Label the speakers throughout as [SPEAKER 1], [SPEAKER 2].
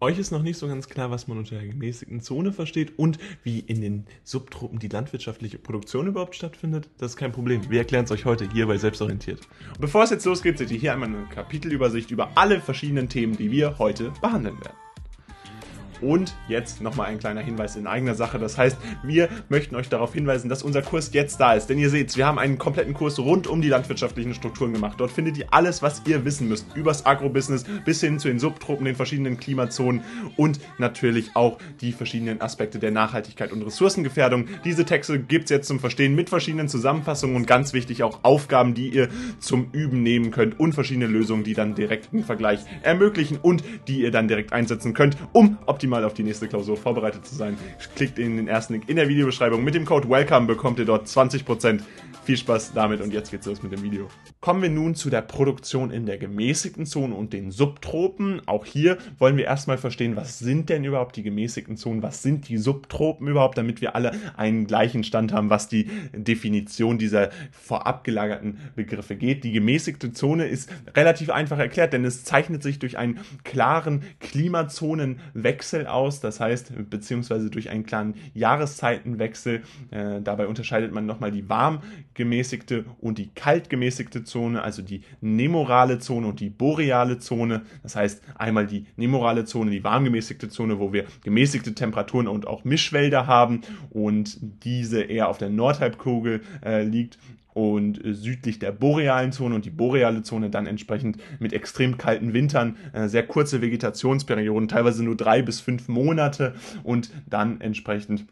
[SPEAKER 1] euch ist noch nicht so ganz klar, was man unter der gemäßigten Zone versteht und wie in den Subtropen die landwirtschaftliche Produktion überhaupt stattfindet, das ist kein Problem. Wir erklären es euch heute hier bei Selbstorientiert. Und bevor es jetzt losgeht, seht ihr hier einmal eine Kapitelübersicht über alle verschiedenen Themen, die wir heute behandeln werden. Und jetzt nochmal ein kleiner Hinweis in eigener Sache. Das heißt, wir möchten euch darauf hinweisen, dass unser Kurs jetzt da ist. Denn ihr seht, wir haben einen kompletten Kurs rund um die landwirtschaftlichen Strukturen gemacht. Dort findet ihr alles, was ihr wissen müsst. Übers Agrobusiness bis hin zu den Subtropen, den verschiedenen Klimazonen und natürlich auch die verschiedenen Aspekte der Nachhaltigkeit und Ressourcengefährdung. Diese Texte gibt es jetzt zum Verstehen mit verschiedenen Zusammenfassungen und ganz wichtig auch Aufgaben, die ihr zum Üben nehmen könnt und verschiedene Lösungen, die dann direkt einen Vergleich ermöglichen und die ihr dann direkt einsetzen könnt, um optimal optimal auf die nächste Klausur vorbereitet zu sein. Klickt in den ersten Link in der Videobeschreibung. Mit dem Code WELCOME bekommt ihr dort 20%. Viel Spaß damit und jetzt geht's los mit dem Video. Kommen wir nun zu der Produktion in der gemäßigten Zone und den Subtropen. Auch hier wollen wir erstmal verstehen, was sind denn überhaupt die gemäßigten Zonen, was sind die Subtropen überhaupt, damit wir alle einen gleichen Stand haben, was die Definition dieser vorab gelagerten Begriffe geht. Die gemäßigte Zone ist relativ einfach erklärt, denn es zeichnet sich durch einen klaren Klimazonenwechsel Wechsel aus, das heißt, beziehungsweise durch einen klaren Jahreszeitenwechsel. Äh, dabei unterscheidet man nochmal die warm gemäßigte und die kalt gemäßigte Zone, also die nemorale Zone und die boreale Zone. Das heißt, einmal die nemorale Zone, die warm gemäßigte Zone, wo wir gemäßigte Temperaturen und auch Mischwälder haben und diese eher auf der Nordhalbkugel äh, liegt und südlich der borealen Zone und die boreale Zone dann entsprechend mit extrem kalten Wintern, äh, sehr kurze Vegetationsperioden, teilweise nur drei bis fünf Monate und dann entsprechend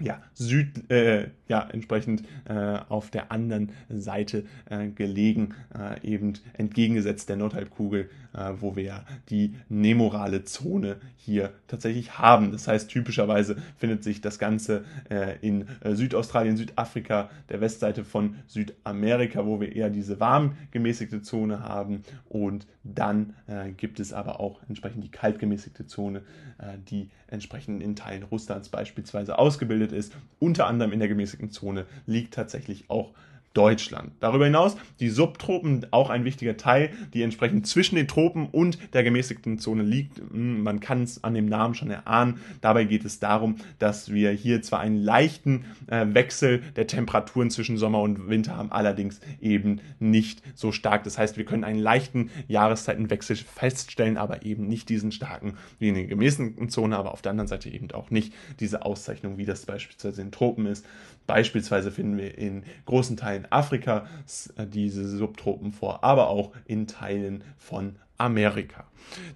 [SPEAKER 1] ja, Süd, äh, ja, entsprechend äh, auf der anderen Seite äh, gelegen, äh, eben entgegengesetzt der Nordhalbkugel, äh, wo wir ja die nemorale Zone hier tatsächlich haben. Das heißt, typischerweise findet sich das Ganze äh, in Südaustralien, Südafrika, der Westseite von Südamerika, wo wir eher diese warm gemäßigte Zone haben. Und dann gibt es aber auch entsprechend die kalt gemäßigte Zone, die entsprechend in Teilen Russlands beispielsweise ausgebildet ist, unter anderem in der gemäßigten Zone liegt tatsächlich auch Deutschland. Darüber hinaus die Subtropen, auch ein wichtiger Teil, die entsprechend zwischen den Tropen und der gemäßigten Zone liegt. Hm, man kann es an dem Namen schon erahnen. Dabei geht es darum, dass wir hier zwar einen leichten äh, Wechsel der Temperaturen zwischen Sommer und Winter haben, allerdings eben nicht so stark. Das heißt, wir können einen leichten Jahreszeitenwechsel feststellen, aber eben nicht diesen starken wie in der gemäßigten Zone, aber auf der anderen Seite eben auch nicht diese Auszeichnung, wie das beispielsweise in Tropen ist. Beispielsweise finden wir in großen Teilen Afrikas äh, diese Subtropen vor, aber auch in Teilen von Amerika.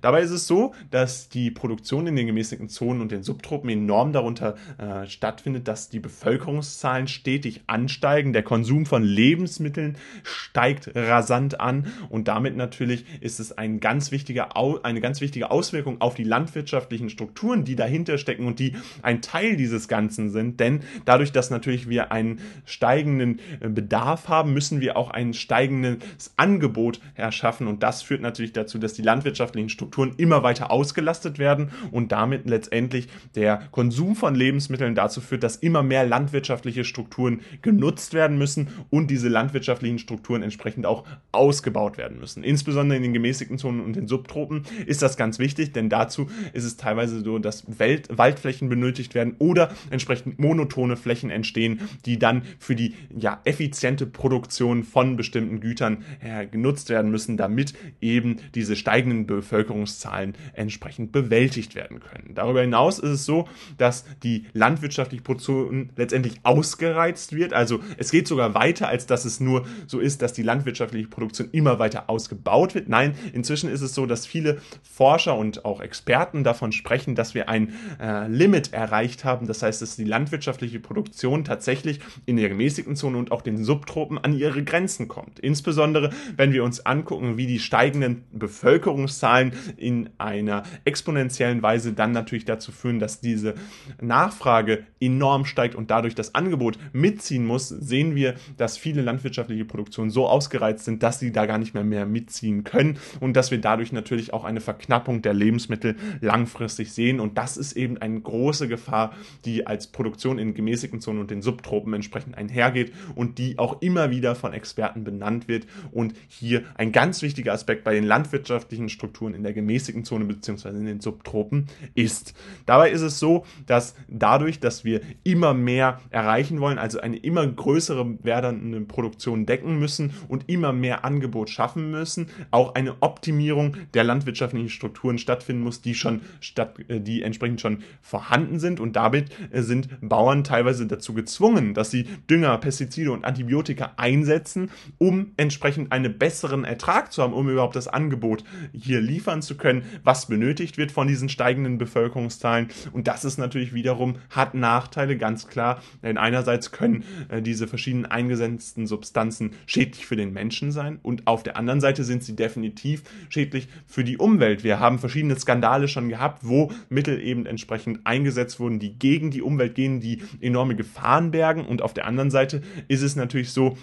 [SPEAKER 1] Dabei ist es so, dass die Produktion in den gemäßigten Zonen und den Subtropen enorm darunter äh, stattfindet, dass die Bevölkerungszahlen stetig ansteigen, der Konsum von Lebensmitteln steigt rasant an und damit natürlich ist es ein ganz wichtiger, eine ganz wichtige Auswirkung auf die landwirtschaftlichen Strukturen, die dahinter stecken und die ein Teil dieses Ganzen sind, denn dadurch, dass natürlich wir einen steigenden äh, Bedarf haben, müssen wir auch ein steigendes Angebot erschaffen und das führt natürlich dazu, dass die landwirtschaftlichen wirtschaftlichen Strukturen immer weiter ausgelastet werden und damit letztendlich der Konsum von Lebensmitteln dazu führt, dass immer mehr landwirtschaftliche Strukturen genutzt werden müssen und diese landwirtschaftlichen Strukturen entsprechend auch ausgebaut werden müssen. Insbesondere in den gemäßigten Zonen und den Subtropen ist das ganz wichtig, denn dazu ist es teilweise so, dass Welt Waldflächen benötigt werden oder entsprechend monotone Flächen entstehen, die dann für die ja, effiziente Produktion von bestimmten Gütern äh, genutzt werden müssen, damit eben diese steigenden Bevölkerung Bevölkerungszahlen entsprechend bewältigt werden können. Darüber hinaus ist es so, dass die landwirtschaftliche Produktion letztendlich ausgereizt wird. Also es geht sogar weiter, als dass es nur so ist, dass die landwirtschaftliche Produktion immer weiter ausgebaut wird. Nein, inzwischen ist es so, dass viele Forscher und auch Experten davon sprechen, dass wir ein äh, Limit erreicht haben. Das heißt, dass die landwirtschaftliche Produktion tatsächlich in der gemäßigten Zone und auch den Subtropen an ihre Grenzen kommt. Insbesondere, wenn wir uns angucken, wie die steigenden Bevölkerungszahlen Zahlen in einer exponentiellen Weise dann natürlich dazu führen, dass diese Nachfrage enorm steigt und dadurch das Angebot mitziehen muss, sehen wir, dass viele landwirtschaftliche Produktionen so ausgereizt sind, dass sie da gar nicht mehr mehr mitziehen können und dass wir dadurch natürlich auch eine Verknappung der Lebensmittel langfristig sehen. Und das ist eben eine große Gefahr, die als Produktion in gemäßigten Zonen und den Subtropen entsprechend einhergeht und die auch immer wieder von Experten benannt wird. Und hier ein ganz wichtiger Aspekt bei den landwirtschaftlichen landwirtschaftlichen Strukturen in der gemäßigten Zone bzw. in den Subtropen ist. Dabei ist es so, dass dadurch, dass wir immer mehr erreichen wollen, also eine immer größere werdende Produktion decken müssen und immer mehr Angebot schaffen müssen, auch eine Optimierung der landwirtschaftlichen Strukturen stattfinden muss, die schon statt, äh, die entsprechend schon vorhanden sind und damit äh, sind Bauern teilweise dazu gezwungen, dass sie Dünger, Pestizide und Antibiotika einsetzen, um entsprechend einen besseren Ertrag zu haben, um überhaupt das Angebot hier liefern zu können, was benötigt wird von diesen steigenden Bevölkerungszahlen. Und das ist natürlich wiederum, hat Nachteile, ganz klar. Denn einerseits können äh, diese verschiedenen eingesetzten Substanzen schädlich für den Menschen sein und auf der anderen Seite sind sie definitiv schädlich für die Umwelt. Wir haben verschiedene Skandale schon gehabt, wo Mittel eben entsprechend eingesetzt wurden, die gegen die Umwelt gehen, die enorme Gefahren bergen. Und auf der anderen Seite ist es natürlich so,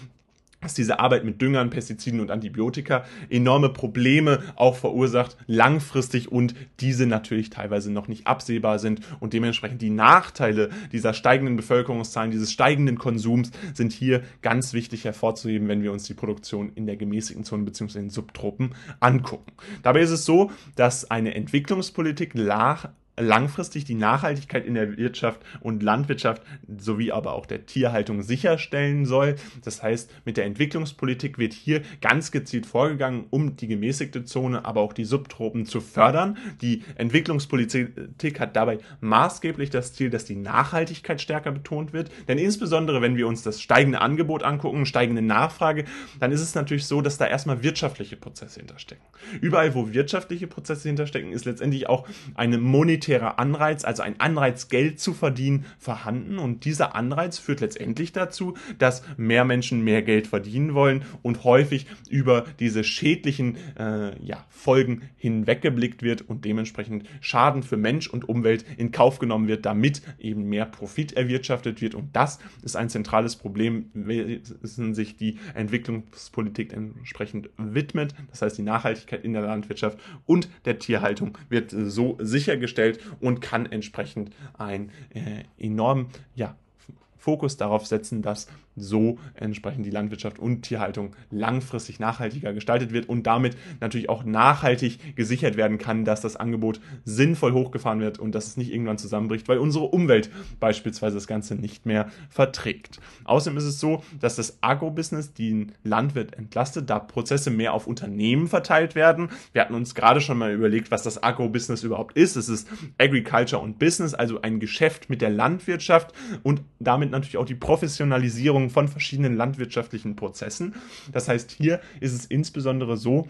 [SPEAKER 1] dass diese Arbeit mit Düngern, Pestiziden und Antibiotika enorme Probleme auch verursacht, langfristig und diese natürlich teilweise noch nicht absehbar sind und dementsprechend die Nachteile dieser steigenden Bevölkerungszahlen, dieses steigenden Konsums sind hier ganz wichtig hervorzuheben, wenn wir uns die Produktion in der gemäßigten Zone bzw. in Subtropen angucken. Dabei ist es so, dass eine Entwicklungspolitik langfristig die Nachhaltigkeit in der Wirtschaft und Landwirtschaft sowie aber auch der Tierhaltung sicherstellen soll. Das heißt, mit der Entwicklungspolitik wird hier ganz gezielt vorgegangen, um die gemäßigte Zone, aber auch die Subtropen zu fördern. Die Entwicklungspolitik hat dabei maßgeblich das Ziel, dass die Nachhaltigkeit stärker betont wird. Denn insbesondere, wenn wir uns das steigende Angebot angucken, steigende Nachfrage, dann ist es natürlich so, dass da erstmal wirtschaftliche Prozesse hinterstecken. Überall, wo wirtschaftliche Prozesse hinterstecken, ist letztendlich auch eine monetäre monetärer Anreiz, also ein Anreiz, Geld zu verdienen, vorhanden. Und dieser Anreiz führt letztendlich dazu, dass mehr Menschen mehr Geld verdienen wollen und häufig über diese schädlichen äh, ja, Folgen hinweggeblickt wird und dementsprechend Schaden für Mensch und Umwelt in Kauf genommen wird, damit eben mehr Profit erwirtschaftet wird. Und das ist ein zentrales Problem, wenn sich die Entwicklungspolitik entsprechend widmet. Das heißt, die Nachhaltigkeit in der Landwirtschaft und der Tierhaltung wird so sichergestellt, und kann entsprechend ein äh, enorm ja, Fokus darauf setzen, dass so entsprechend die Landwirtschaft und Tierhaltung langfristig nachhaltiger gestaltet wird und damit natürlich auch nachhaltig gesichert werden kann, dass das Angebot sinnvoll hochgefahren wird und dass es nicht irgendwann zusammenbricht, weil unsere Umwelt beispielsweise das Ganze nicht mehr verträgt. Außerdem ist es so, dass das Agrobusiness den Landwirt entlastet, da Prozesse mehr auf Unternehmen verteilt werden. Wir hatten uns gerade schon mal überlegt, was das Agrobusiness überhaupt ist. Es ist Agriculture und Business, also ein Geschäft mit der Landwirtschaft und damit natürlich auch die Professionalisierung von verschiedenen landwirtschaftlichen Prozessen. Das heißt, hier ist es insbesondere so,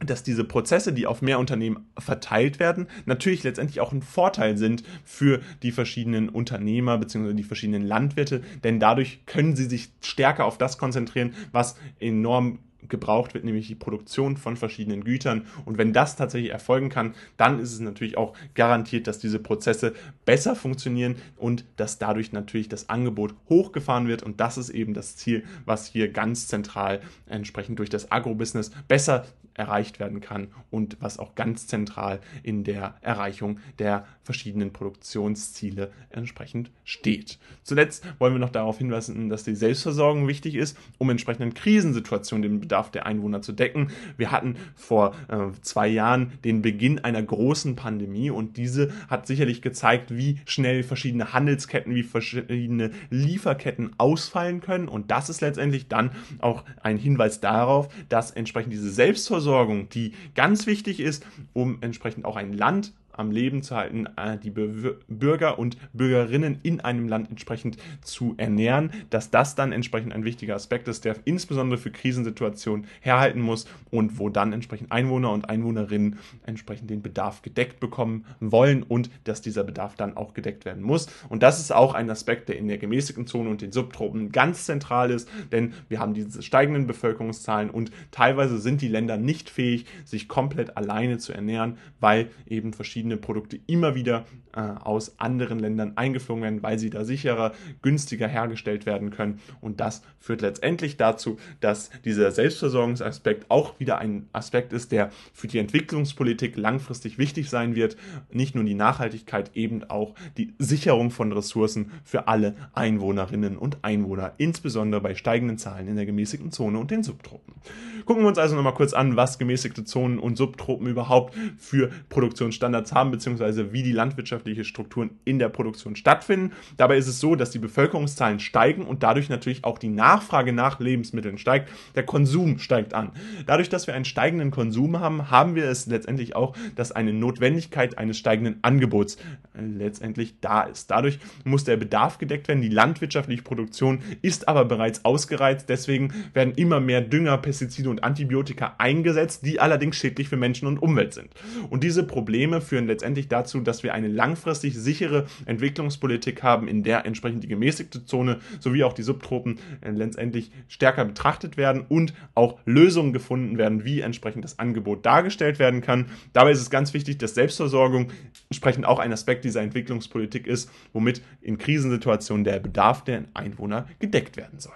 [SPEAKER 1] dass diese Prozesse, die auf mehr Unternehmen verteilt werden, natürlich letztendlich auch ein Vorteil sind für die verschiedenen Unternehmer bzw. die verschiedenen Landwirte, denn dadurch können sie sich stärker auf das konzentrieren, was enorm gebraucht wird, nämlich die Produktion von verschiedenen Gütern. Und wenn das tatsächlich erfolgen kann, dann ist es natürlich auch garantiert, dass diese Prozesse besser funktionieren und dass dadurch natürlich das Angebot hochgefahren wird. Und das ist eben das Ziel, was hier ganz zentral entsprechend durch das Agrobusiness besser erreicht werden kann und was auch ganz zentral in der Erreichung der verschiedenen Produktionsziele entsprechend steht. Zuletzt wollen wir noch darauf hinweisen, dass die Selbstversorgung wichtig ist, um entsprechenden Krisensituationen den Bedarf der Einwohner zu decken. Wir hatten vor äh, zwei Jahren den Beginn einer großen Pandemie und diese hat sicherlich gezeigt, wie schnell verschiedene Handelsketten, wie verschiedene Lieferketten ausfallen können und das ist letztendlich dann auch ein Hinweis darauf, dass entsprechend diese Selbstversorgung, die ganz wichtig ist, um entsprechend auch ein Land am Leben zu halten, äh, die Bürger und Bürgerinnen in einem Land entsprechend zu ernähren, dass das dann entsprechend ein wichtiger Aspekt ist, der insbesondere für Krisensituationen herhalten muss und wo dann entsprechend Einwohner und Einwohnerinnen entsprechend den Bedarf gedeckt bekommen wollen und dass dieser Bedarf dann auch gedeckt werden muss. Und das ist auch ein Aspekt, der in der gemäßigten Zone und den Subtropen ganz zentral ist, denn wir haben diese steigenden Bevölkerungszahlen und teilweise sind die Länder nicht fähig, sich komplett alleine zu ernähren, weil eben verschiedene verschiedene Produkte immer wieder äh, aus anderen Ländern eingeflogen werden, weil sie da sicherer, günstiger hergestellt werden können. Und das führt letztendlich dazu, dass dieser Selbstversorgungsaspekt auch wieder ein Aspekt ist, der für die Entwicklungspolitik langfristig wichtig sein wird. Nicht nur die Nachhaltigkeit, eben auch die Sicherung von Ressourcen für alle Einwohnerinnen und Einwohner, insbesondere bei steigenden Zahlen in der gemäßigten Zone und den Subtropen. Gucken wir uns also nochmal kurz an, was gemäßigte Zonen und Subtropen überhaupt für Produktionsstandards haben, beziehungsweise wie die landwirtschaftliche Strukturen in der Produktion stattfinden. Dabei ist es so, dass die Bevölkerungszahlen steigen und dadurch natürlich auch die Nachfrage nach Lebensmitteln steigt. Der Konsum steigt an. Dadurch, dass wir einen steigenden Konsum haben, haben wir es letztendlich auch, dass eine Notwendigkeit eines steigenden Angebots äh, letztendlich da ist. Dadurch muss der Bedarf gedeckt werden. Die landwirtschaftliche Produktion ist aber bereits ausgereizt. Deswegen werden immer mehr Dünger, Pestizide und Antibiotika eingesetzt, die allerdings schädlich für Menschen und Umwelt sind. Und diese Probleme führen letztendlich dazu, dass wir eine langfristig sichere Entwicklungspolitik haben, in der entsprechend die gemäßigte Zone sowie auch die Subtropen äh, letztendlich stärker betrachtet werden und auch Lösungen gefunden werden, wie entsprechend das Angebot dargestellt werden kann. Dabei ist es ganz wichtig, dass Selbstversorgung entsprechend auch ein Aspekt dieser Entwicklungspolitik ist, womit in Krisensituationen der Bedarf der Einwohner gedeckt werden soll.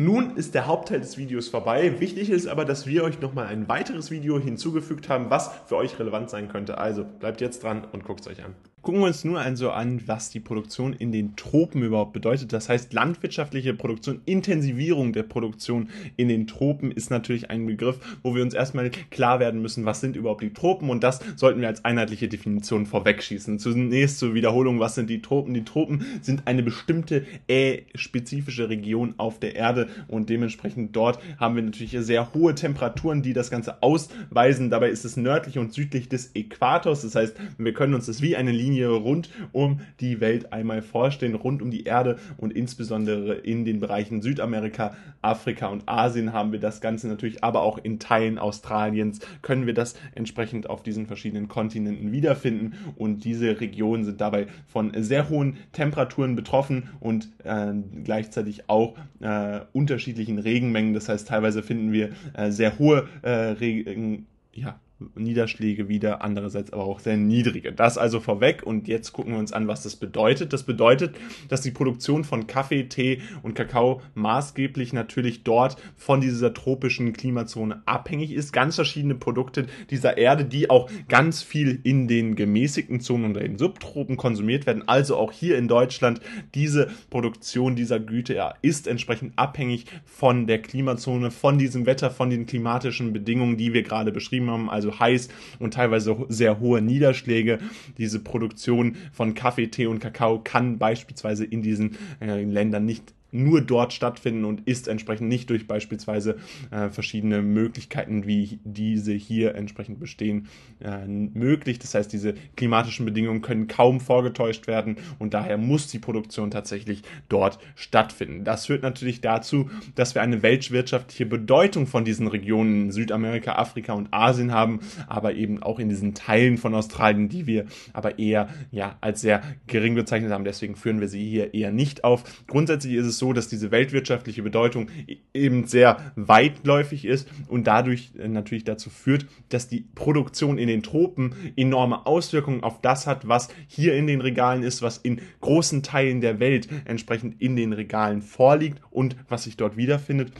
[SPEAKER 1] Nun ist der Hauptteil des Videos vorbei. Wichtig ist aber, dass wir euch nochmal ein weiteres Video hinzugefügt haben, was für euch relevant sein könnte. Also bleibt jetzt dran und guckt es euch an. Gucken wir uns nur also an, was die Produktion in den Tropen überhaupt bedeutet. Das heißt, landwirtschaftliche Produktion, Intensivierung der Produktion in den Tropen ist natürlich ein Begriff, wo wir uns erstmal klar werden müssen, was sind überhaupt die Tropen und das sollten wir als einheitliche Definition vorwegschießen. Zunächst zur Wiederholung, was sind die Tropen? Die Tropen sind eine bestimmte äh, spezifische Region auf der Erde und dementsprechend dort haben wir natürlich sehr hohe Temperaturen, die das Ganze ausweisen. Dabei ist es nördlich und südlich des Äquators. Das heißt, wir können uns das wie eine Linie Linie rund um die Welt einmal vorstellen, rund um die Erde und insbesondere in den Bereichen Südamerika, Afrika und Asien haben wir das Ganze natürlich, aber auch in Teilen Australiens können wir das entsprechend auf diesen verschiedenen Kontinenten wiederfinden und diese Regionen sind dabei von sehr hohen Temperaturen betroffen und äh, gleichzeitig auch äh, unterschiedlichen Regenmengen. Das heißt, teilweise finden wir äh, sehr hohe äh, Regen, ja, Niederschläge wieder, andererseits aber auch sehr niedrige. Das also vorweg und jetzt gucken wir uns an, was das bedeutet. Das bedeutet, dass die Produktion von Kaffee, Tee und Kakao maßgeblich natürlich dort von dieser tropischen Klimazone abhängig ist. Ganz verschiedene Produkte dieser Erde, die auch ganz viel in den gemäßigten Zonen und in Subtropen konsumiert werden. Also auch hier in Deutschland diese Produktion dieser Güte ja, ist entsprechend abhängig von der Klimazone, von diesem Wetter, von den klimatischen Bedingungen, die wir gerade beschrieben haben. Also also heiß und teilweise sehr hohe Niederschläge. Diese Produktion von Kaffee, Tee und Kakao kann beispielsweise in diesen äh, Ländern nicht nur dort stattfinden und ist entsprechend nicht durch beispielsweise äh, verschiedene Möglichkeiten, wie diese hier entsprechend bestehen, äh, möglich. Das heißt, diese klimatischen Bedingungen können kaum vorgetäuscht werden und daher muss die Produktion tatsächlich dort stattfinden. Das führt natürlich dazu, dass wir eine weltwirtschaftliche Bedeutung von diesen Regionen Südamerika, Afrika und Asien haben, aber eben auch in diesen Teilen von Australien, die wir aber eher ja als sehr gering bezeichnet haben. Deswegen führen wir sie hier eher nicht auf. Grundsätzlich ist es so, dass diese weltwirtschaftliche Bedeutung eben sehr weitläufig ist und dadurch äh, natürlich dazu führt, dass die Produktion in den Tropen enorme Auswirkungen auf das hat, was hier in den Regalen ist, was in großen Teilen der Welt entsprechend in den Regalen vorliegt und was sich dort wiederfindet.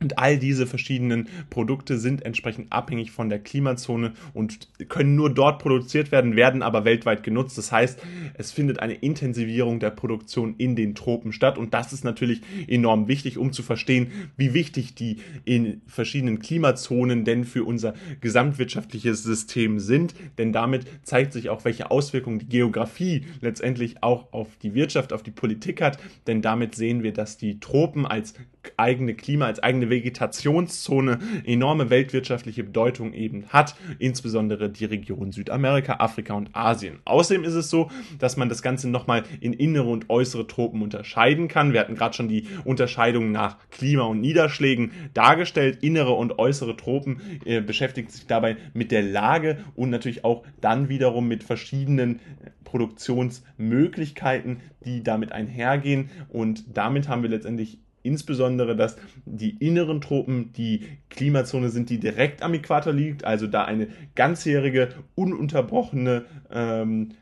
[SPEAKER 1] Und all diese verschiedenen Produkte sind entsprechend abhängig von der Klimazone und können nur dort produziert werden, werden aber weltweit genutzt. Das heißt, es findet eine Intensivierung der Produktion in den Tropen statt. Und das ist natürlich enorm wichtig, um zu verstehen, wie wichtig die in verschiedenen Klimazonen denn für unser gesamtwirtschaftliches System sind. Denn damit zeigt sich auch, welche Auswirkungen die Geografie letztendlich auch auf die Wirtschaft, auf die Politik hat. Denn damit sehen wir, dass die Tropen als eigene Klima, als eigene Vegetationszone enorme weltwirtschaftliche Bedeutung eben hat, insbesondere die Region Südamerika, Afrika und Asien. Außerdem ist es so, dass man das Ganze nochmal in innere und äußere Tropen unterscheiden kann. Wir hatten gerade schon die Unterscheidung nach Klima und Niederschlägen dargestellt. Innere und äußere Tropen äh, beschäftigt sich dabei mit der Lage und natürlich auch dann wiederum mit verschiedenen Produktionsmöglichkeiten, die damit einhergehen. Und damit haben wir letztendlich insbesondere, dass die inneren Tropen die Klimazone sind, die direkt am Äquator liegt, also da eine ganzjährige, ununterbrochene ähm,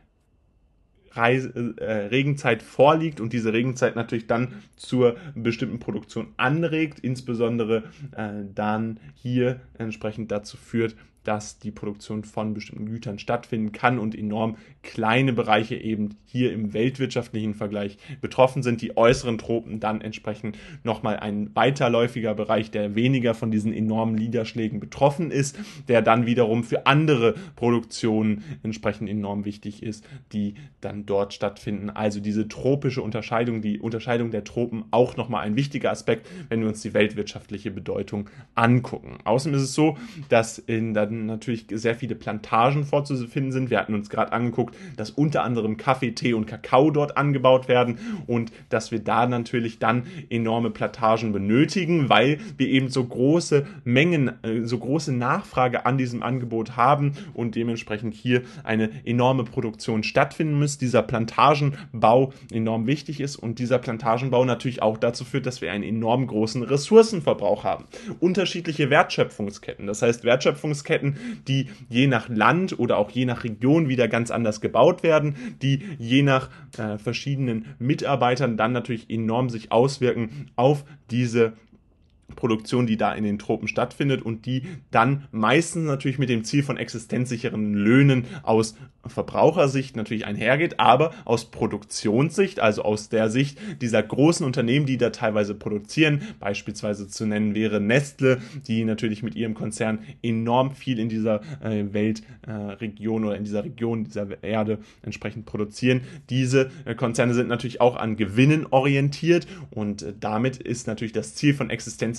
[SPEAKER 1] Reise, äh, Regenzeit vorliegt und diese Regenzeit natürlich dann zur bestimmten Produktion anregt, insbesondere äh, dann hier entsprechend dazu führt, dass die Produktion von bestimmten Gütern stattfinden kann und enorm kleine Bereiche eben hier im weltwirtschaftlichen Vergleich betroffen sind. Die äußeren Tropen dann entsprechend nochmal ein weiterläufiger Bereich, der weniger von diesen enormen Niederschlägen betroffen ist, der dann wiederum für andere Produktionen entsprechend enorm wichtig ist, die dann dort stattfinden. Also diese tropische Unterscheidung, die Unterscheidung der Tropen auch nochmal ein wichtiger Aspekt, wenn wir uns die weltwirtschaftliche Bedeutung angucken. Außerdem ist es so, dass in der natürlich sehr viele Plantagen vorzufinden sind. Wir hatten uns gerade angeguckt, dass unter anderem Kaffee, Tee und Kakao dort angebaut werden und dass wir da natürlich dann enorme Plantagen benötigen, weil wir eben so große Mengen, äh, so große Nachfrage an diesem Angebot haben und dementsprechend hier eine enorme Produktion stattfinden muss. Dieser Plantagenbau enorm wichtig ist und dieser Plantagenbau natürlich auch dazu führt, dass wir einen enorm großen Ressourcenverbrauch haben. Unterschiedliche Wertschöpfungsketten, das heißt Wertschöpfungsketten Lieferketten, die je nach Land oder auch je nach Region wieder ganz anders gebaut werden, die je nach äh, verschiedenen Mitarbeitern dann natürlich enorm sich auswirken auf diese Produktion, die da in den Tropen stattfindet und die dann meistens natürlich mit dem Ziel von existenzsicheren Löhnen aus Verbrauchersicht natürlich einhergeht, aber aus Produktionssicht, also aus der Sicht dieser großen Unternehmen, die da teilweise produzieren, beispielsweise zu nennen wäre Nestle, die natürlich mit ihrem Konzern enorm viel in dieser äh, Weltregion äh, oder in dieser Region dieser Erde entsprechend produzieren. Diese äh, Konzerne sind natürlich auch an Gewinnen orientiert und äh, damit ist natürlich das Ziel von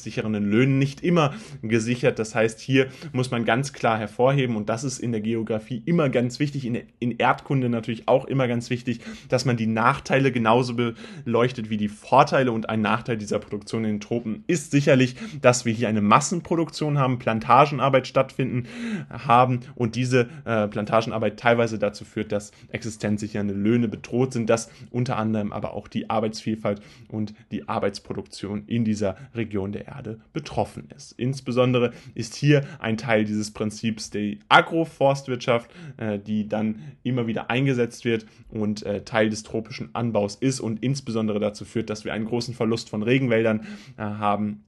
[SPEAKER 1] existenzsichernden Löhnen nicht immer gesichert. Das heißt, hier muss man ganz klar hervorheben und das ist in der Geografie immer ganz wichtig, in, in Erdkunde natürlich auch immer ganz wichtig, dass man die Nachteile genauso beleuchtet wie die Vorteile. Und ein Nachteil dieser Produktion in den Tropen ist sicherlich, dass wir hier eine Massenproduktion haben, Plantagenarbeit stattfinden haben und diese äh, Plantagenarbeit teilweise dazu führt, dass existenzsichernde Löhne bedroht sind, dass unter anderem aber auch die Arbeitsvielfalt und die Arbeitsproduktion in dieser Region der Erde betroffen ist. Insbesondere ist hier ein Teil dieses Prinzips die Agroforstwirtschaft, äh, die dann dann immer wieder eingesetzt wird und äh, Teil des tropischen Anbaus ist und insbesondere dazu führt, dass wir einen großen Verlust von Regenwäldern äh, haben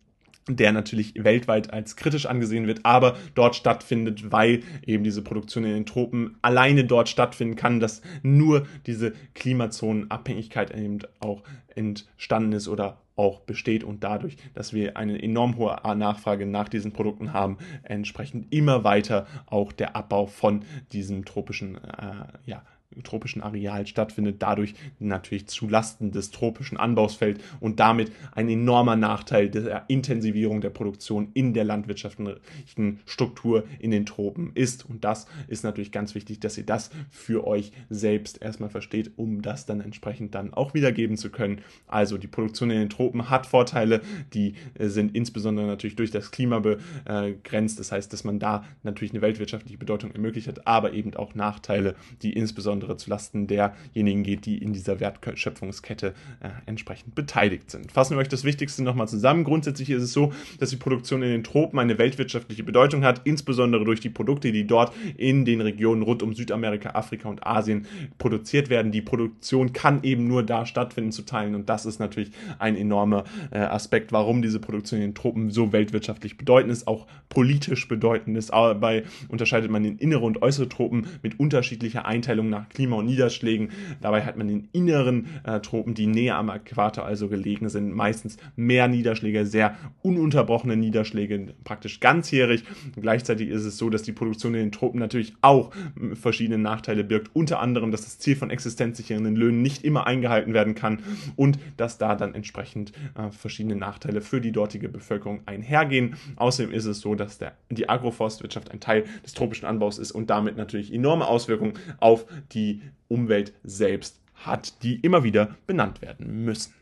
[SPEAKER 1] der natürlich weltweit als kritisch angesehen wird, aber dort stattfindet, weil eben diese Produktion in den Tropen alleine dort stattfinden kann, dass nur diese Klimazonenabhängigkeit eben auch entstanden ist oder auch besteht und dadurch, dass wir eine enorm hohe Nachfrage nach diesen Produkten haben, entsprechend immer weiter auch der Abbau von diesem tropischen äh, ja, tropischen Areal stattfindet, dadurch natürlich zu Lasten des tropischen Anbaus fällt und damit ein enormer Nachteil der Intensivierung der Produktion in der landwirtschaftlichen Struktur in den Tropen ist. Und das ist natürlich ganz wichtig, dass ihr das für euch selbst erstmal versteht, um das dann entsprechend dann auch wiedergeben zu können. Also die Produktion in den Tropen hat Vorteile, die äh, sind insbesondere natürlich durch das Klima begrenzt. Das heißt, dass man da natürlich eine weltwirtschaftliche Bedeutung ermöglicht hat, aber eben auch Nachteile, die insbesondere insbesondere zulasten derjenigen geht, die in dieser Wertschöpfungskette äh, entsprechend beteiligt sind. Fassen wir euch das Wichtigste nochmal zusammen. Grundsätzlich ist es so, dass die Produktion in den Tropen eine weltwirtschaftliche Bedeutung hat, insbesondere durch die Produkte, die dort in den Regionen rund um Südamerika, Afrika und Asien produziert werden. Die Produktion kann eben nur da stattfinden zu teilen und das ist natürlich ein enormer äh, Aspekt, warum diese Produktion in den Tropen so weltwirtschaftlich bedeutend ist, auch politisch bedeutend ist. Dabei unterscheidet man in innere und äußere Tropen mit unterschiedlicher Einteilung nach Klima und Niederschlägen. Dabei hat man in inneren äh, Tropen, die näher am Äquator also gelegen sind, meistens mehr Niederschläge, sehr ununterbrochene Niederschläge, praktisch ganzjährig. gleichzeitig ist es so, dass die Produktion in den Tropen natürlich auch verschiedene Nachteile birgt, unter anderem, dass das Ziel von existenzsichernden Löhnen nicht immer eingehalten werden kann und dass da dann entsprechend äh, verschiedene Nachteile für die dortige Bevölkerung einhergehen. Außerdem ist es so, dass der, die Agroforstwirtschaft ein Teil des tropischen Anbaus ist und damit natürlich enorme Auswirkungen auf die die Umwelt selbst hat, die immer wieder benannt werden müssen.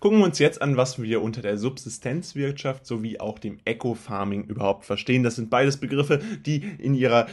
[SPEAKER 1] Gucken wir uns jetzt an, was wir unter der Subsistenzwirtschaft sowie auch dem Eco-Farming überhaupt verstehen. Das sind beides Begriffe, die in ihrer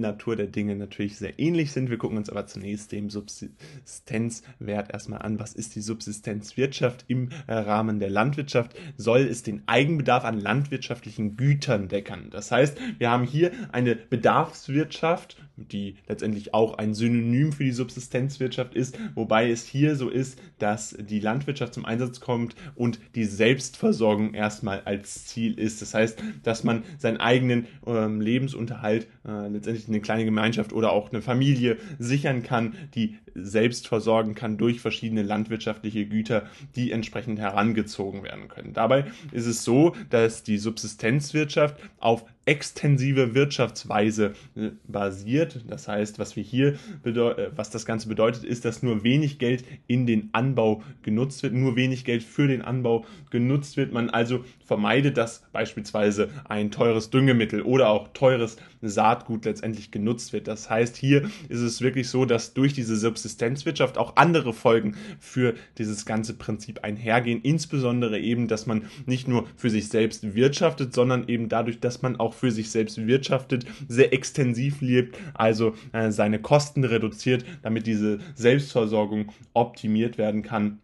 [SPEAKER 1] Natur der Dinge natürlich sehr ähnlich sind. Wir gucken uns aber zunächst den Subsistenzwert erstmal an. Was ist die Subsistenzwirtschaft im äh, Rahmen der Landwirtschaft? Soll es den Eigenbedarf an landwirtschaftlichen Gütern deckern? Das heißt, wir haben hier eine Bedarfswirtschaft, die letztendlich auch ein Synonym für die Subsistenzwirtschaft ist, wobei es hier so ist, dass die Landwirtschaft zum Einsatz kommt und die Selbstversorgung erstmal als Ziel ist. Das heißt, dass man seinen eigenen ähm, Lebensunterhalt äh, letztendlich eine kleine Gemeinschaft oder auch eine Familie sichern kann, die selbst versorgen kann durch verschiedene landwirtschaftliche Güter, die entsprechend herangezogen werden können. Dabei ist es so, dass die Subsistenzwirtschaft auf extensive Wirtschaftsweise äh, basiert. Das heißt, was wir hier äh, was das Ganze bedeutet, ist, dass nur wenig Geld in den Anbau genutzt wird, nur wenig Geld für den Anbau genutzt wird. Man also vermeidet, dass beispielsweise ein teures Düngemittel oder auch teures Saatgut letztendlich genutzt wird. Das heißt, hier ist es wirklich so, dass durch diese Subsistenzwirtschaft auch andere Folgen für dieses ganze Prinzip einhergehen. Insbesondere eben, dass man nicht nur für sich selbst wirtschaftet, sondern eben dadurch, dass man auch für sich selbst wirtschaftet, sehr extensiv lebt, also äh, seine Kosten reduziert, damit diese Selbstversorgung optimiert werden kann.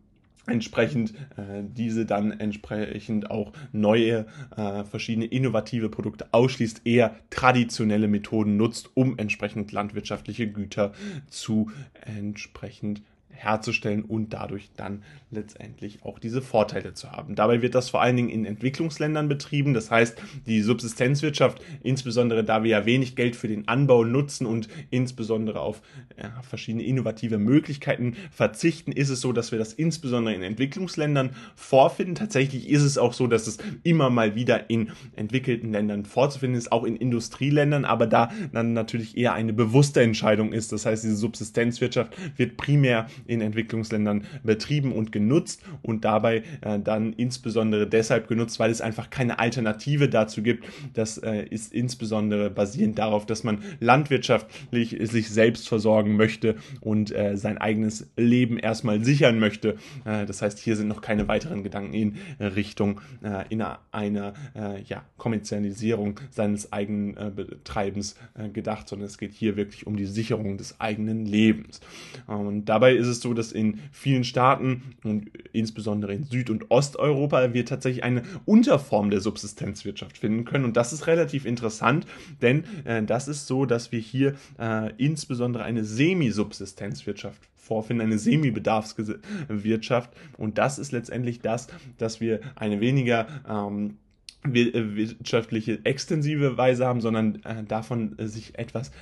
[SPEAKER 1] Entsprechend äh, diese dann entsprechend auch neue, äh, verschiedene innovative Produkte ausschließt, eher traditionelle Methoden nutzt, um entsprechend landwirtschaftliche Güter zu entsprechend herzustellen und dadurch dann letztendlich auch diese Vorteile zu haben. Dabei wird das vor allen Dingen in Entwicklungsländern betrieben. Das heißt, die Subsistenzwirtschaft, insbesondere da wir ja wenig Geld für den Anbau nutzen und insbesondere auf ja, verschiedene innovative Möglichkeiten verzichten, ist es so, dass wir das insbesondere in Entwicklungsländern vorfinden. Tatsächlich ist es auch so, dass es immer mal wieder in entwickelten Ländern vorzufinden ist, auch in Industrieländern, aber da dann natürlich eher eine bewusste Entscheidung ist. Das heißt, diese Subsistenzwirtschaft wird primär in Entwicklungsländern betrieben und genutzt und dabei äh, dann insbesondere deshalb genutzt, weil es einfach keine Alternative dazu gibt. Das äh, ist insbesondere basierend darauf, dass man landwirtschaftlich sich selbst versorgen möchte und äh, sein eigenes Leben erstmal sichern möchte. Äh, das heißt, hier sind noch keine weiteren Gedanken in Richtung äh, in einer äh, ja, Kommerzialisierung seines eigenen Betreibens gedacht, sondern es geht hier wirklich um die Sicherung des eigenen Lebens. Und dabei ist es so, dass in vielen Staaten und insbesondere in Süd- und Osteuropa wir tatsächlich eine Unterform der Subsistenzwirtschaft finden können. Und das ist relativ interessant, denn äh, das ist so, dass wir hier äh, insbesondere eine Semi-Subsistenzwirtschaft vorfinden, eine Semi-Bedarfswirtschaft. Und das ist letztendlich das, dass wir eine weniger ähm, äh, wirtschaftliche extensive Weise haben, sondern äh, davon äh, sich etwas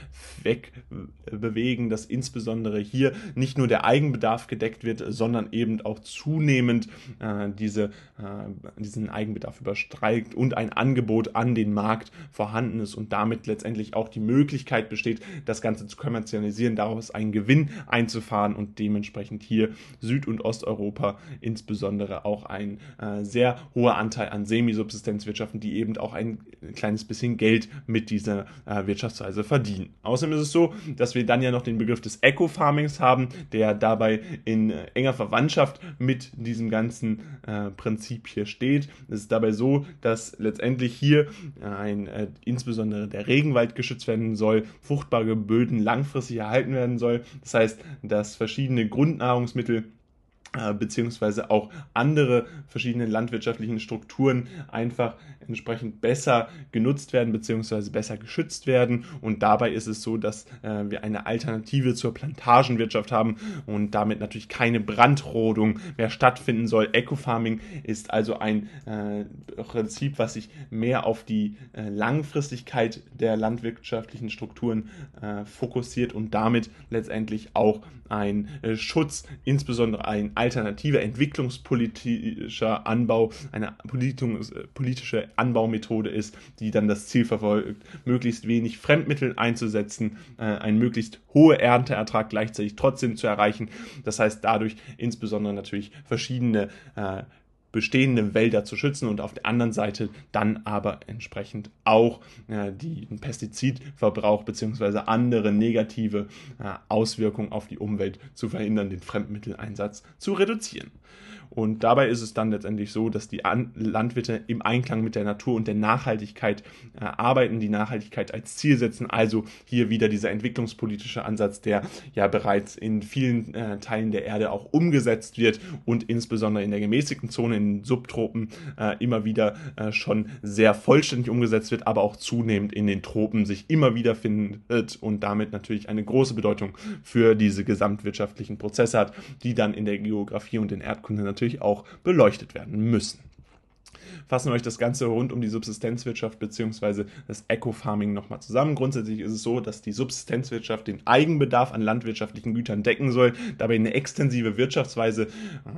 [SPEAKER 1] wegbewegen, dass insbesondere hier nicht nur der Eigenbedarf gedeckt wird, sondern eben auch zunehmend äh, diese, äh, diesen Eigenbedarf überstreikt und ein Angebot an den Markt vorhanden ist und damit letztendlich auch die Möglichkeit besteht, das Ganze zu kommerzialisieren, daraus einen Gewinn einzufahren und dementsprechend hier Süd- und Osteuropa insbesondere auch ein äh, sehr hoher Anteil an Semisubsistenzwirtschaft Wirtschaften, die eben auch ein kleines bisschen Geld mit dieser äh, Wirtschaftsweise verdienen. Außerdem ist es so, dass wir dann ja noch den Begriff des Eco-Farmings haben, der dabei in äh, enger Verwandtschaft mit diesem ganzen äh, Prinzip hier steht. Es ist dabei so, dass letztendlich hier ein, äh, insbesondere der Regenwald geschützt werden soll, fruchtbare Böden langfristig erhalten werden soll. Das heißt, dass verschiedene Grundnahrungsmittel äh, beziehungsweise auch andere verschiedene landwirtschaftlichen Strukturen einfach entsprechend besser genutzt werden beziehungsweise besser geschützt werden und dabei ist es so, dass äh, wir eine Alternative zur Plantagenwirtschaft haben und damit natürlich keine Brandrodung mehr stattfinden soll. Ecofarming ist also ein äh, Prinzip, was sich mehr auf die äh, Langfristigkeit der landwirtschaftlichen Strukturen äh, fokussiert und damit letztendlich auch ein äh, Schutz, insbesondere ein alternativer entwicklungspolitischer Anbau, eine politische Anbaumethode ist, die dann das Ziel verfolgt, möglichst wenig Fremdmittel einzusetzen, äh, einen möglichst hohe Ernteertrag gleichzeitig trotzdem zu erreichen. Das heißt dadurch insbesondere natürlich verschiedene äh, bestehende Wälder zu schützen und auf der anderen Seite dann aber entsprechend auch äh, den Pestizidverbrauch bzw. andere negative äh, Auswirkungen auf die Umwelt zu verhindern, den Fremdmitteleinsatz zu reduzieren. Und dabei ist es dann letztendlich so, dass die An Landwirte im Einklang mit der Natur und der Nachhaltigkeit äh, arbeiten, die Nachhaltigkeit als Ziel setzen. Also hier wieder dieser entwicklungspolitische Ansatz, der ja bereits in vielen äh, Teilen der Erde auch umgesetzt wird und insbesondere in der gemäßigten Zone, in den Subtropen, äh, immer wieder äh, schon sehr vollständig umgesetzt wird, aber auch zunehmend in den Tropen sich immer wieder findet und damit natürlich eine große Bedeutung für diese gesamtwirtschaftlichen Prozesse hat, die dann in der Geografie und in Erdkunde natürlich natürlich auch beleuchtet werden müssen fassen euch das Ganze rund um die Subsistenzwirtschaft bzw. das Eco-Farming nochmal zusammen. Grundsätzlich ist es so, dass die Subsistenzwirtschaft den Eigenbedarf an landwirtschaftlichen Gütern decken soll, dabei eine extensive Wirtschaftsweise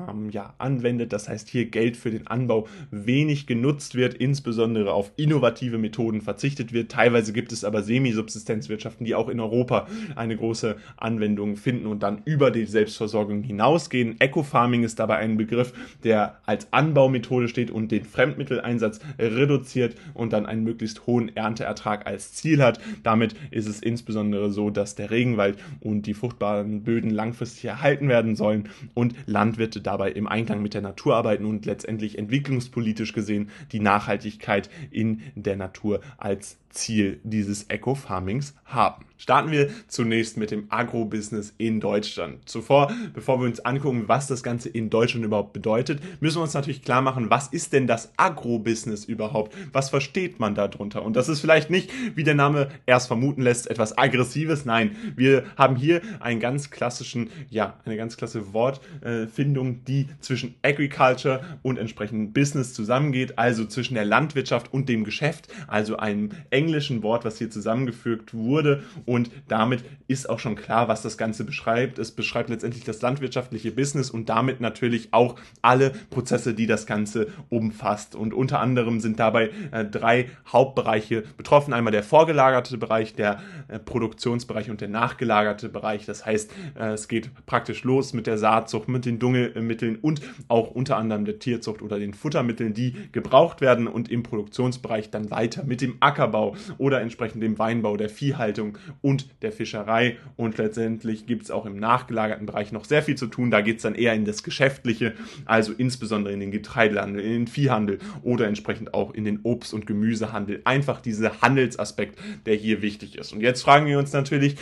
[SPEAKER 1] ähm, ja, anwendet. Das heißt, hier Geld für den Anbau wenig genutzt wird, insbesondere auf innovative Methoden verzichtet wird. Teilweise gibt es aber Semi-Subsistenzwirtschaften, die auch in Europa eine große Anwendung finden und dann über die Selbstversorgung hinausgehen. Eco-Farming ist dabei ein Begriff, der als Anbaumethode steht und den fremden Fremdmitteleinsatz reduziert und dann einen möglichst hohen Ernteertrag als Ziel hat. Damit ist es insbesondere so, dass der Regenwald und die fruchtbaren Böden langfristig erhalten werden sollen und Landwirte dabei im Einklang mit der Natur arbeiten und letztendlich entwicklungspolitisch gesehen die Nachhaltigkeit in der Natur als Ziel dieses Eco-Farmings haben. Starten wir zunächst mit dem Agrobusiness in Deutschland. Zuvor, bevor wir uns angucken, was das Ganze in Deutschland überhaupt bedeutet, müssen wir uns natürlich klar machen, was ist denn das Agrobusiness überhaupt? Was versteht man darunter? Und das ist vielleicht nicht, wie der Name erst vermuten lässt, etwas Aggressives. Nein, wir haben hier einen ganz klassischen, ja, eine ganz klasse Wortfindung, die zwischen Agriculture und entsprechend Business zusammengeht, also zwischen der Landwirtschaft und dem Geschäft, also einem englischen Wort, was hier zusammengefügt wurde und damit ist auch schon klar, was das Ganze beschreibt. Es beschreibt letztendlich das landwirtschaftliche Business und damit natürlich auch alle Prozesse, die das Ganze umfasst. Und unter anderem sind dabei äh, drei Hauptbereiche betroffen. Einmal der vorgelagerte Bereich, der äh, Produktionsbereich und der nachgelagerte Bereich. Das heißt, äh, es geht praktisch los mit der Saatzucht, mit den Düngemitteln und auch unter anderem der Tierzucht oder den Futtermitteln, die gebraucht werden und im Produktionsbereich dann weiter mit dem Ackerbau oder entsprechend dem Weinbau, der Viehhaltung und der Fischerei. Und letztendlich gibt es auch im nachgelagerten Bereich noch sehr viel zu tun. Da geht es dann eher in das Geschäftliche, also insbesondere in den Getreidehandel, in den Viehhandel oder entsprechend auch in den Obst- und Gemüsehandel. Einfach dieser Handelsaspekt, der hier wichtig ist. Und jetzt fragen wir uns natürlich,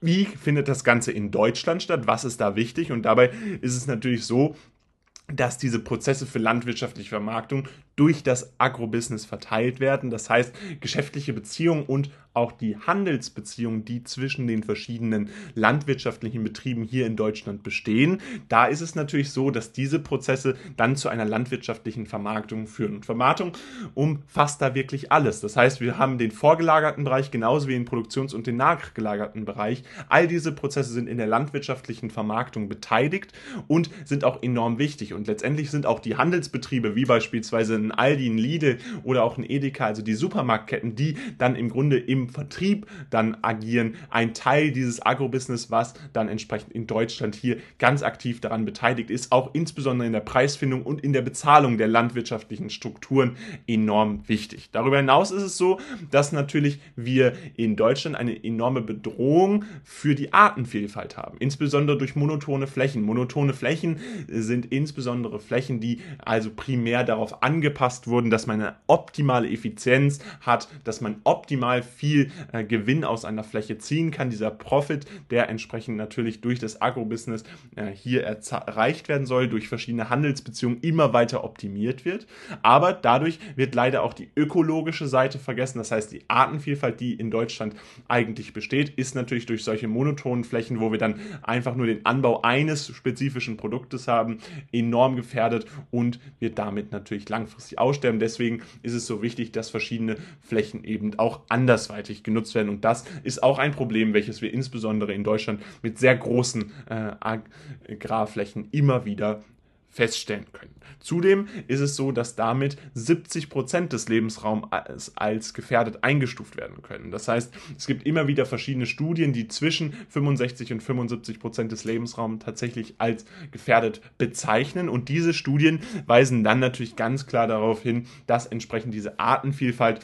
[SPEAKER 1] wie findet das Ganze in Deutschland statt? Was ist da wichtig? Und dabei ist es natürlich so, dass diese Prozesse für landwirtschaftliche Vermarktung durch das Agrobusiness verteilt werden. Das heißt, geschäftliche Beziehungen und auch die Handelsbeziehungen, die zwischen den verschiedenen landwirtschaftlichen Betrieben hier in Deutschland bestehen. Da ist es natürlich so, dass diese Prozesse dann zu einer landwirtschaftlichen Vermarktung führen. Und Vermarktung umfasst da wirklich alles. Das heißt, wir haben den vorgelagerten Bereich genauso wie den Produktions- und den nachgelagerten Bereich. All diese Prozesse sind in der landwirtschaftlichen Vermarktung beteiligt und sind auch enorm wichtig. Und letztendlich sind auch die Handelsbetriebe, wie beispielsweise ein Aldi, ein Lidl oder auch ein Edeka, also die Supermarktketten, die dann im Grunde im Vertrieb dann agieren, ein Teil dieses Agrobusiness, was dann entsprechend in Deutschland hier ganz aktiv daran beteiligt ist, auch insbesondere in der Preisfindung und in der Bezahlung der landwirtschaftlichen Strukturen enorm wichtig. Darüber hinaus ist es so, dass natürlich wir in Deutschland eine enorme Bedrohung für die Artenvielfalt haben, insbesondere durch monotone Flächen. Monotone Flächen sind insbesondere Flächen, die also primär darauf angepasst wurden, dass man eine optimale Effizienz hat, dass man optimal viel äh, Gewinn aus einer Fläche ziehen kann. Dieser Profit, der entsprechend natürlich durch das Agrobusiness äh, hier erreicht werden soll, durch verschiedene Handelsbeziehungen immer weiter optimiert wird. Aber dadurch wird leider auch die ökologische Seite vergessen. Das heißt, die Artenvielfalt, die in Deutschland eigentlich besteht, ist natürlich durch solche monotonen Flächen, wo wir dann einfach nur den Anbau eines spezifischen Produktes haben, enorm gefährdet und wird damit natürlich langfristig aussterben. Deswegen ist es so wichtig, dass verschiedene Flächen eben auch anders andersweitig genutzt werden. Und das ist auch ein Problem, welches wir insbesondere in Deutschland mit sehr großen äh, Agrarflächen immer wieder feststellen können. Zudem ist es so, dass damit 70 Prozent des Lebensraums als gefährdet eingestuft werden können. Das heißt, es gibt immer wieder verschiedene Studien, die zwischen 65 und 75 Prozent des Lebensraums tatsächlich als gefährdet bezeichnen. Und diese Studien weisen dann natürlich ganz klar darauf hin, dass entsprechend diese Artenvielfalt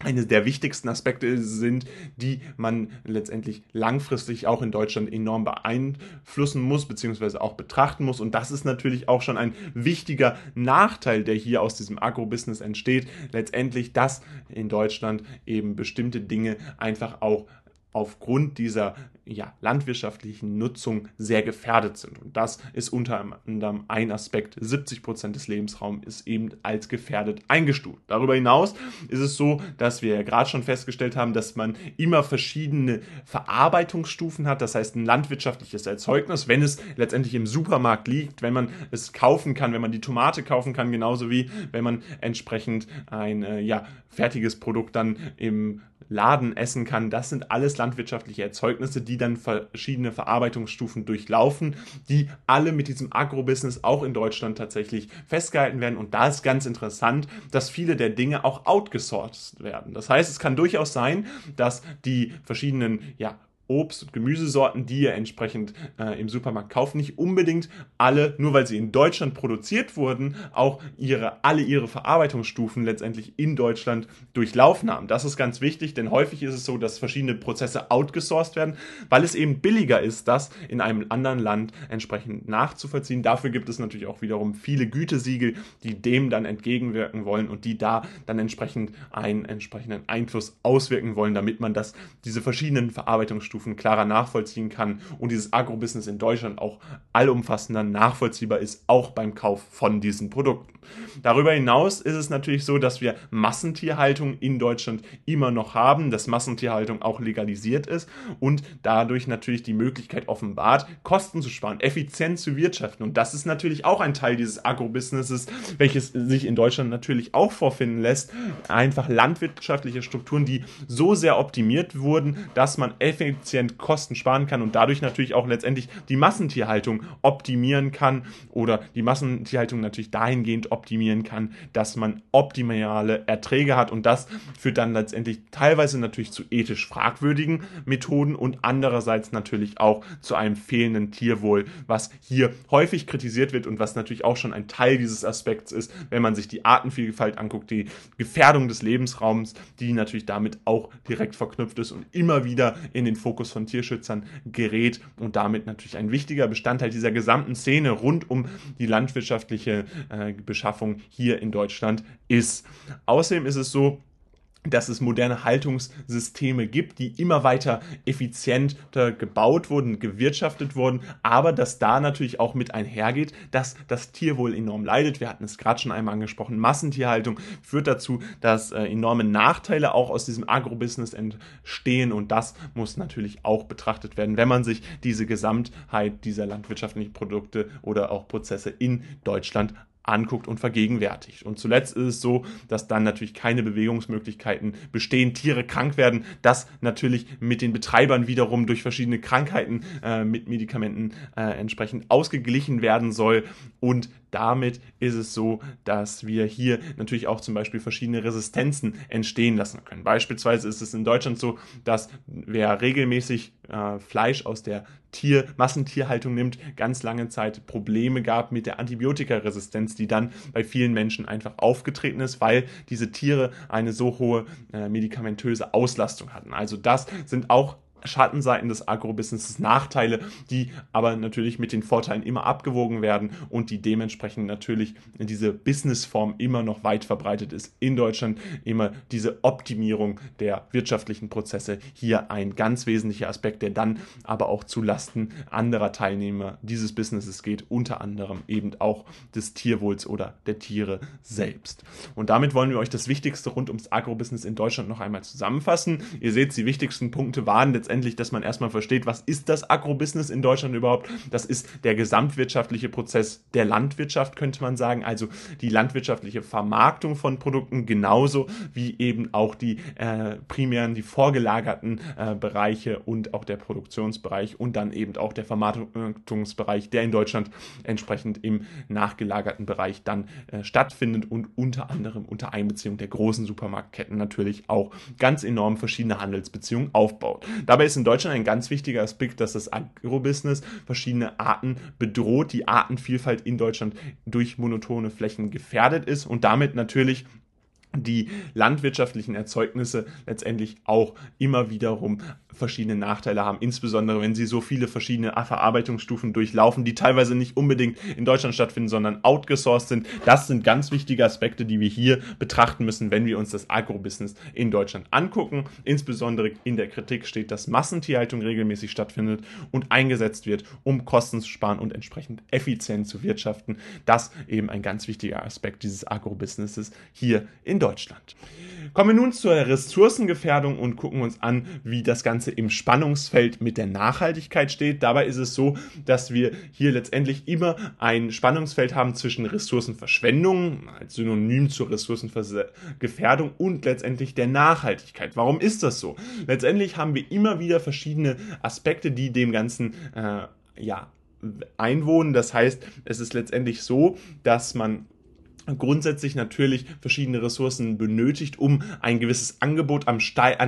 [SPEAKER 1] eine der wichtigsten Aspekte sind, die man letztendlich langfristig auch in Deutschland enorm beeinflussen muss, beziehungsweise auch betrachten muss. Und das ist natürlich auch schon ein wichtiger Nachteil, der hier aus diesem Agrobusiness entsteht. Letztendlich, dass in Deutschland eben bestimmte Dinge einfach auch aufgrund dieser ja, landwirtschaftlichen Nutzung sehr gefährdet sind. Und das ist unter anderem ein Aspekt. 70 Prozent des Lebensraums ist eben als gefährdet eingestuft. Darüber hinaus ist es so, dass wir ja gerade schon festgestellt haben, dass man immer verschiedene Verarbeitungsstufen hat. Das heißt, ein landwirtschaftliches Erzeugnis, wenn es letztendlich im Supermarkt liegt, wenn man es kaufen kann, wenn man die Tomate kaufen kann, genauso wie wenn man entsprechend ein äh, ja, fertiges Produkt dann im Laden essen kann. Das sind alles landwirtschaftliche Erzeugnisse, die dann verschiedene Verarbeitungsstufen durchlaufen, die alle mit diesem Agrobusiness auch in Deutschland tatsächlich festgehalten werden. Und da ist ganz interessant, dass viele der Dinge auch outgesourced werden. Das heißt, es kann durchaus sein, dass die verschiedenen ja, Obst- und Gemüsesorten, die ihr entsprechend äh, im Supermarkt kauft, nicht unbedingt alle, nur weil sie in Deutschland produziert wurden, auch ihre, alle ihre Verarbeitungsstufen letztendlich in Deutschland durchlaufen haben. Das ist ganz wichtig, denn häufig ist es so, dass verschiedene Prozesse outgesourced werden, weil es eben billiger ist, das in einem anderen Land entsprechend nachzuvollziehen. Dafür gibt es natürlich auch wiederum viele Gütesiegel, die dem dann entgegenwirken wollen und die da dann entsprechend einen entsprechenden Einfluss auswirken wollen, damit man das, diese verschiedenen Verarbeitungsstufen Stufen klarer nachvollziehen kann und dieses Agrobusiness in Deutschland auch allumfassender nachvollziehbar ist, auch beim Kauf von diesen Produkten. Darüber hinaus ist es natürlich so, dass wir Massentierhaltung in Deutschland immer noch haben, dass Massentierhaltung auch legalisiert ist und dadurch natürlich die Möglichkeit offenbart, Kosten zu sparen, effizient zu wirtschaften. Und das ist natürlich auch ein Teil dieses Agrobusinesses, welches sich in Deutschland natürlich auch vorfinden lässt. Einfach landwirtschaftliche Strukturen, die so sehr optimiert wurden, dass man effizient effizient Kosten sparen kann und dadurch natürlich auch letztendlich die Massentierhaltung optimieren kann oder die Massentierhaltung natürlich dahingehend optimieren kann, dass man optimale Erträge hat. Und das führt dann letztendlich teilweise natürlich zu ethisch fragwürdigen Methoden und andererseits natürlich auch zu einem fehlenden Tierwohl, was hier häufig kritisiert wird und was natürlich auch schon ein Teil dieses Aspekts ist, wenn man sich die Artenvielfalt anguckt, die Gefährdung des Lebensraums, die natürlich damit auch direkt verknüpft ist und immer wieder in den Fokus Fokus von Tierschützern gerät und damit natürlich ein wichtiger Bestandteil dieser gesamten Szene rund um die landwirtschaftliche äh, Beschaffung hier in Deutschland ist. Außerdem ist es so, dass es moderne Haltungssysteme gibt, die immer weiter effizienter gebaut wurden, gewirtschaftet wurden, aber dass da natürlich auch mit einhergeht, dass das Tierwohl enorm leidet. Wir hatten es gerade schon einmal angesprochen. Massentierhaltung führt dazu, dass äh, enorme Nachteile auch aus diesem Agrobusiness entstehen und das muss natürlich auch betrachtet werden, wenn man sich diese Gesamtheit dieser landwirtschaftlichen Produkte oder auch Prozesse in Deutschland anguckt und vergegenwärtigt. Und zuletzt ist es so, dass dann natürlich keine Bewegungsmöglichkeiten bestehen, Tiere krank werden, das natürlich mit den Betreibern wiederum durch verschiedene Krankheiten äh, mit Medikamenten äh, entsprechend ausgeglichen werden soll und damit ist es so, dass wir hier natürlich auch zum Beispiel verschiedene Resistenzen entstehen lassen können. Beispielsweise ist es in Deutschland so, dass wer regelmäßig äh, Fleisch aus der Tier, Massentierhaltung nimmt, ganz lange Zeit Probleme gab mit der Antibiotikaresistenz, die dann bei vielen Menschen einfach aufgetreten ist, weil diese Tiere eine so hohe äh, medikamentöse Auslastung hatten. Also das sind auch Schattenseiten des Agrobusinesses, Nachteile, die aber natürlich mit den Vorteilen immer abgewogen werden und die dementsprechend natürlich diese Businessform immer noch weit verbreitet ist in Deutschland. Immer diese Optimierung der wirtschaftlichen Prozesse hier ein ganz wesentlicher Aspekt, der dann aber auch zu anderer Teilnehmer dieses Businesses geht, unter anderem eben auch des Tierwohls oder der Tiere selbst. Und damit wollen wir euch das Wichtigste rund ums Agrobusiness in Deutschland noch einmal zusammenfassen. Ihr seht, die wichtigsten Punkte waren letztendlich letztendlich, dass man erstmal versteht, was ist das Agrobusiness in Deutschland überhaupt? Das ist der gesamtwirtschaftliche Prozess der Landwirtschaft, könnte man sagen. Also die landwirtschaftliche Vermarktung von Produkten genauso wie eben auch die äh, primären, die vorgelagerten äh, Bereiche und auch der Produktionsbereich und dann eben auch der Vermarktungsbereich, der in Deutschland entsprechend im nachgelagerten Bereich dann äh, stattfindet und unter anderem unter Einbeziehung der großen Supermarktketten natürlich auch ganz enorm verschiedene Handelsbeziehungen aufbaut. Dabei ist in Deutschland ein ganz wichtiger Aspekt, dass das Agrobusiness verschiedene Arten bedroht, die Artenvielfalt in Deutschland durch monotone Flächen gefährdet ist und damit natürlich die landwirtschaftlichen Erzeugnisse letztendlich auch immer wiederum verschiedene Nachteile haben, insbesondere wenn sie so viele verschiedene Verarbeitungsstufen durchlaufen, die teilweise nicht unbedingt in Deutschland stattfinden, sondern outgesourced sind. Das sind ganz wichtige Aspekte, die wir hier betrachten müssen, wenn wir uns das Agrobusiness in Deutschland angucken. Insbesondere in der Kritik steht, dass Massentierhaltung regelmäßig stattfindet und eingesetzt wird, um Kosten zu sparen und entsprechend effizient zu wirtschaften. Das eben ein ganz wichtiger Aspekt dieses Agrobusinesses hier in Deutschland. Kommen wir nun zur Ressourcengefährdung und gucken uns an, wie das Ganze im Spannungsfeld mit der Nachhaltigkeit steht. Dabei ist es so, dass wir hier letztendlich immer ein Spannungsfeld haben zwischen Ressourcenverschwendung als Synonym zur Ressourcengefährdung und letztendlich der Nachhaltigkeit. Warum ist das so? Letztendlich haben wir immer wieder verschiedene Aspekte, die dem Ganzen äh, ja, einwohnen. Das heißt, es ist letztendlich so, dass man grundsätzlich natürlich verschiedene Ressourcen benötigt, um ein gewisses Angebot an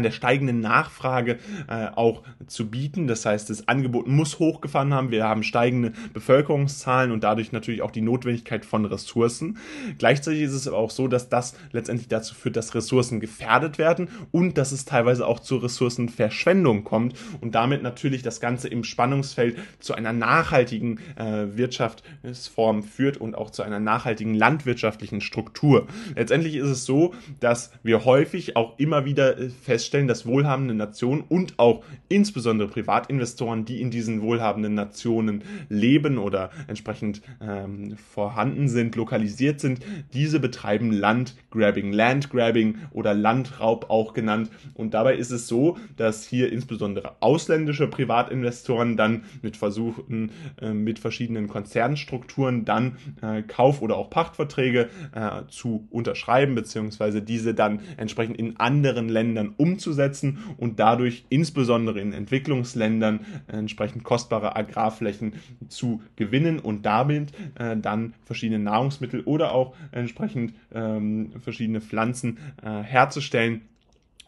[SPEAKER 1] der steigenden Nachfrage äh, auch zu bieten. Das heißt, das Angebot muss hochgefahren haben. Wir haben steigende Bevölkerungszahlen und dadurch natürlich auch die Notwendigkeit von Ressourcen. Gleichzeitig ist es aber auch so, dass das letztendlich dazu führt, dass Ressourcen gefährdet werden und dass es teilweise auch zur Ressourcenverschwendung kommt und damit natürlich das Ganze im Spannungsfeld zu einer nachhaltigen äh, Wirtschaftsform führt und auch zu einer nachhaltigen Landwirtschaft gesellschaftlichen Struktur. Letztendlich ist es so, dass wir häufig auch immer wieder äh, feststellen, dass wohlhabende Nationen und auch insbesondere Privatinvestoren, die in diesen wohlhabenden Nationen leben oder entsprechend ähm, vorhanden sind, lokalisiert sind, diese betreiben Landgrabbing, Landgrabbing oder Landraub auch genannt. Und dabei ist es so, dass hier insbesondere ausländische Privatinvestoren dann mit Versuchen, äh, mit verschiedenen Konzernstrukturen dann äh, Kauf- oder auch Pachtverträge Verträge äh, zu unterschreiben, beziehungsweise diese dann entsprechend in anderen Ländern umzusetzen und dadurch insbesondere in Entwicklungsländern entsprechend kostbare Agrarflächen zu gewinnen und damit äh, dann verschiedene Nahrungsmittel oder auch entsprechend ähm, verschiedene Pflanzen äh, herzustellen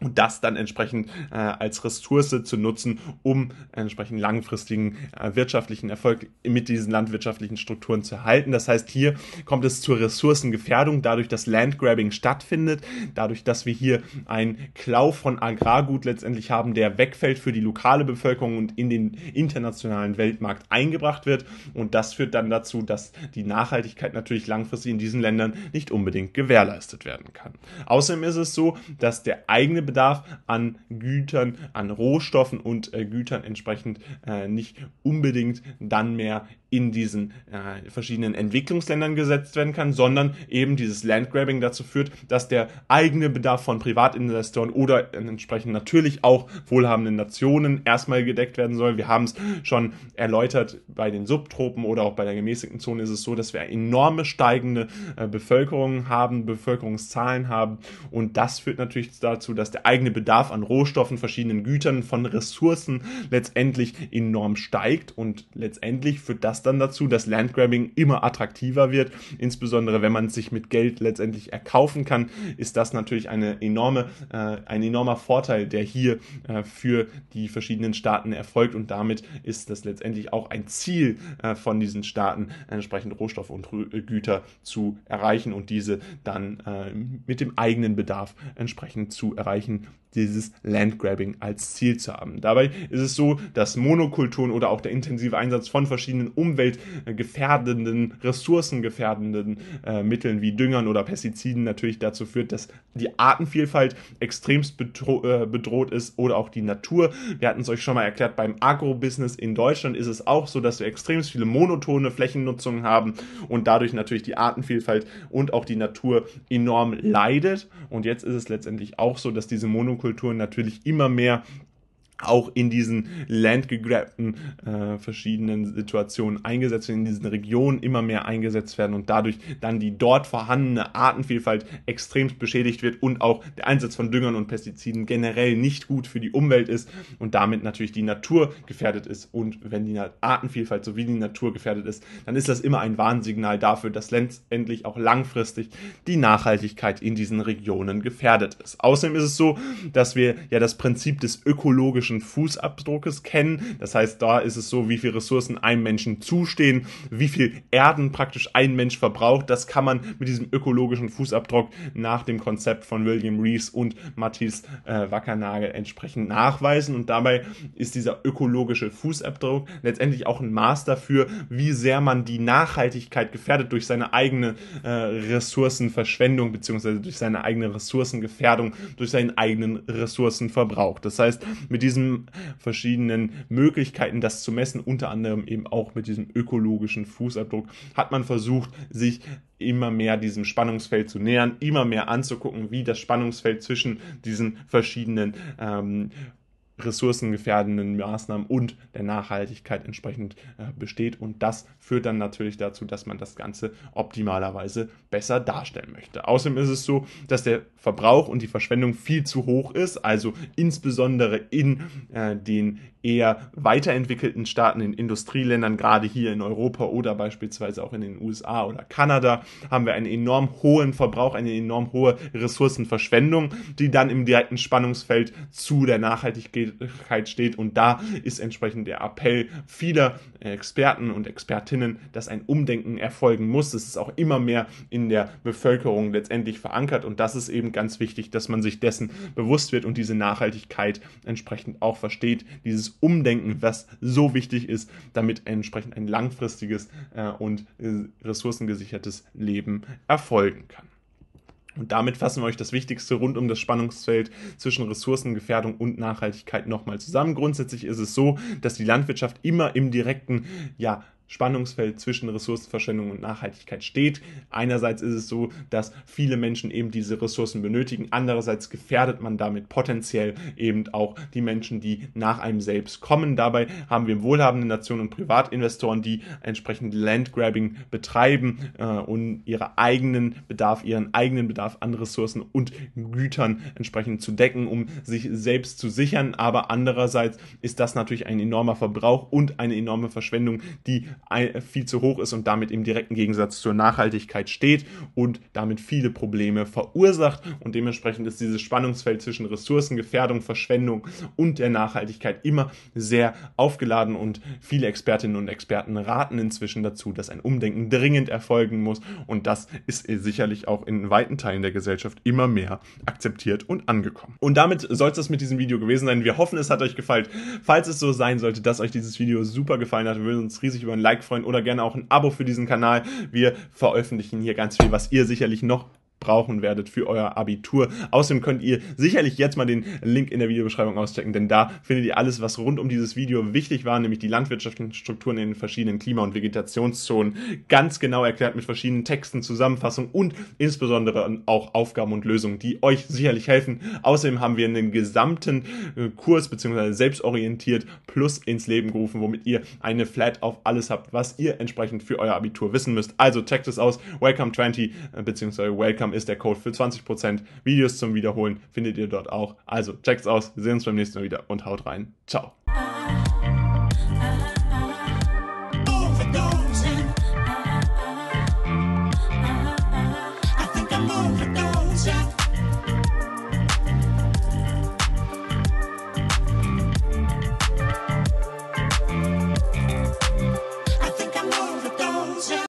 [SPEAKER 1] und das dann entsprechend äh, als Ressource zu nutzen, um entsprechend langfristigen äh, wirtschaftlichen Erfolg mit diesen landwirtschaftlichen Strukturen zu erhalten. Das heißt, hier kommt es zur Ressourcengefährdung, dadurch, dass Landgrabbing stattfindet, dadurch, dass wir hier einen Klau von Agrargut letztendlich haben, der wegfällt für die lokale Bevölkerung und in den internationalen Weltmarkt eingebracht wird. Und das führt dann dazu, dass die Nachhaltigkeit natürlich langfristig in diesen Ländern nicht unbedingt gewährleistet werden kann. Außerdem ist es so, dass der eigene Bedarf an Gütern, an Rohstoffen und äh, Gütern entsprechend äh, nicht unbedingt dann mehr in diesen äh, verschiedenen Entwicklungsländern gesetzt werden kann, sondern eben dieses Landgrabbing dazu führt, dass der eigene Bedarf von Privatinvestoren oder entsprechend natürlich auch wohlhabenden Nationen erstmal gedeckt werden soll. Wir haben es schon erläutert, bei den Subtropen oder auch bei der gemäßigten Zone ist es so, dass wir enorme steigende äh, Bevölkerung haben, Bevölkerungszahlen haben und das führt natürlich dazu, dass der eigene Bedarf an Rohstoffen, verschiedenen Gütern, von Ressourcen letztendlich enorm steigt und letztendlich führt das das dann dazu, dass Landgrabbing immer attraktiver wird. Insbesondere wenn man sich mit Geld letztendlich erkaufen kann, ist das natürlich eine enorme, äh, ein enormer Vorteil, der hier äh, für die verschiedenen Staaten erfolgt und damit ist das letztendlich auch ein Ziel äh, von diesen Staaten, entsprechend Rohstoffe und Güter zu erreichen und diese dann äh, mit dem eigenen Bedarf entsprechend zu erreichen, dieses Landgrabbing als Ziel zu haben. Dabei ist es so, dass Monokulturen oder auch der intensive Einsatz von verschiedenen umweltgefährdenden, ressourcengefährdenden äh, Mitteln wie Düngern oder Pestiziden natürlich dazu führt, dass die Artenvielfalt extremst bedro äh, bedroht ist oder auch die Natur. Wir hatten es euch schon mal erklärt, beim Agrobusiness in Deutschland ist es auch so, dass wir extremst viele monotone Flächennutzungen haben und dadurch natürlich die Artenvielfalt und auch die Natur enorm leidet. Und jetzt ist es letztendlich auch so, dass diese Monokulturen natürlich immer mehr auch in diesen landgegrabten äh, verschiedenen Situationen eingesetzt werden, in diesen Regionen immer mehr eingesetzt werden und dadurch dann die dort vorhandene Artenvielfalt extremst beschädigt wird und auch der Einsatz von Düngern und Pestiziden generell nicht gut für die Umwelt ist und damit natürlich die Natur gefährdet ist. Und wenn die Artenvielfalt sowie die Natur gefährdet ist, dann ist das immer ein Warnsignal dafür, dass letztendlich auch langfristig die Nachhaltigkeit in diesen Regionen gefährdet ist. Außerdem ist es so, dass wir ja das Prinzip des ökologischen ökologischen Fußabdruckes kennen. Das heißt, da ist es so, wie viel Ressourcen einem Menschen zustehen, wie viel Erden praktisch ein Mensch verbraucht. Das kann man mit diesem ökologischen Fußabdruck nach dem Konzept von William Rees und Matthias äh, Wackernagel entsprechend nachweisen. Und dabei ist dieser ökologische Fußabdruck letztendlich auch ein Maß dafür, wie sehr man die Nachhaltigkeit gefährdet durch seine eigene äh, Ressourcenverschwendung beziehungsweise durch seine eigene Ressourcengefährdung, durch seinen eigenen Ressourcenverbrauch. Das heißt, mit diesem diesen verschiedenen Möglichkeiten, das zu messen, unter anderem eben auch mit diesem ökologischen Fußabdruck, hat man versucht, sich immer mehr diesem Spannungsfeld zu nähern, immer mehr anzugucken, wie das Spannungsfeld zwischen diesen verschiedenen ähm, ressourcengefährdenden Maßnahmen und der Nachhaltigkeit entsprechend äh, besteht. Und das führt dann natürlich dazu, dass man das Ganze optimalerweise besser darstellen möchte. Außerdem ist es so, dass der Verbrauch und die Verschwendung viel zu hoch ist, also insbesondere in äh, den eher weiterentwickelten Staaten, in Industrieländern, gerade hier in Europa oder beispielsweise auch in den USA oder Kanada, haben wir einen enorm hohen Verbrauch, eine enorm hohe Ressourcenverschwendung, die dann im direkten Spannungsfeld zu der Nachhaltigkeit steht. Und da ist entsprechend der Appell vieler Experten und Expertinnen, dass ein Umdenken erfolgen muss. Es ist auch immer mehr in der Bevölkerung letztendlich verankert. Und das ist eben ganz wichtig, dass man sich dessen bewusst wird und diese Nachhaltigkeit entsprechend auch versteht. Dieses Umdenken, was so wichtig ist, damit entsprechend ein langfristiges äh, und äh, ressourcengesichertes Leben erfolgen kann. Und damit fassen wir euch das Wichtigste rund um das Spannungsfeld zwischen Ressourcengefährdung und Nachhaltigkeit nochmal zusammen. Grundsätzlich ist es so, dass die Landwirtschaft immer im direkten, ja, Spannungsfeld zwischen Ressourcenverschwendung und Nachhaltigkeit steht. Einerseits ist es so, dass viele Menschen eben diese Ressourcen benötigen, andererseits gefährdet man damit potenziell eben auch die Menschen, die nach einem selbst kommen. Dabei haben wir wohlhabende Nationen und Privatinvestoren, die entsprechend Landgrabbing betreiben äh, und ihre eigenen Bedarf, ihren eigenen Bedarf an Ressourcen und Gütern entsprechend zu decken, um sich selbst zu sichern. Aber andererseits ist das natürlich ein enormer Verbrauch und eine enorme Verschwendung, die viel zu hoch ist und damit im direkten Gegensatz zur Nachhaltigkeit steht und damit viele Probleme verursacht. Und dementsprechend ist dieses Spannungsfeld zwischen Ressourcengefährdung, Verschwendung und der Nachhaltigkeit immer sehr aufgeladen und viele Expertinnen und Experten raten inzwischen dazu, dass ein Umdenken dringend erfolgen muss und das ist sicherlich auch in weiten Teilen der Gesellschaft immer mehr akzeptiert und angekommen. Und damit soll es das mit diesem Video gewesen sein. Wir hoffen, es hat euch gefallen. Falls es so sein sollte, dass euch dieses Video super gefallen hat, würden wir uns riesig über ein Like freuen oder gerne auch ein Abo für diesen Kanal. Wir veröffentlichen hier ganz viel, was ihr sicherlich noch brauchen werdet für euer Abitur. Außerdem könnt ihr sicherlich jetzt mal den Link in der Videobeschreibung auschecken, denn da findet ihr alles, was rund um dieses Video wichtig war, nämlich die landwirtschaftlichen Strukturen in den verschiedenen Klima- und Vegetationszonen, ganz genau erklärt mit verschiedenen Texten, Zusammenfassungen und insbesondere auch Aufgaben und Lösungen, die euch sicherlich helfen. Außerdem haben wir einen gesamten äh, Kurs bzw. selbstorientiert plus ins Leben gerufen, womit ihr eine Flat auf alles habt, was ihr entsprechend für euer Abitur wissen müsst. Also checkt es aus. Welcome 20 äh, bzw. Welcome Instagram ist der Code für 20%. Videos zum Wiederholen findet ihr dort auch. Also checkt's aus. Wir sehen uns beim nächsten Mal wieder und haut rein. Ciao.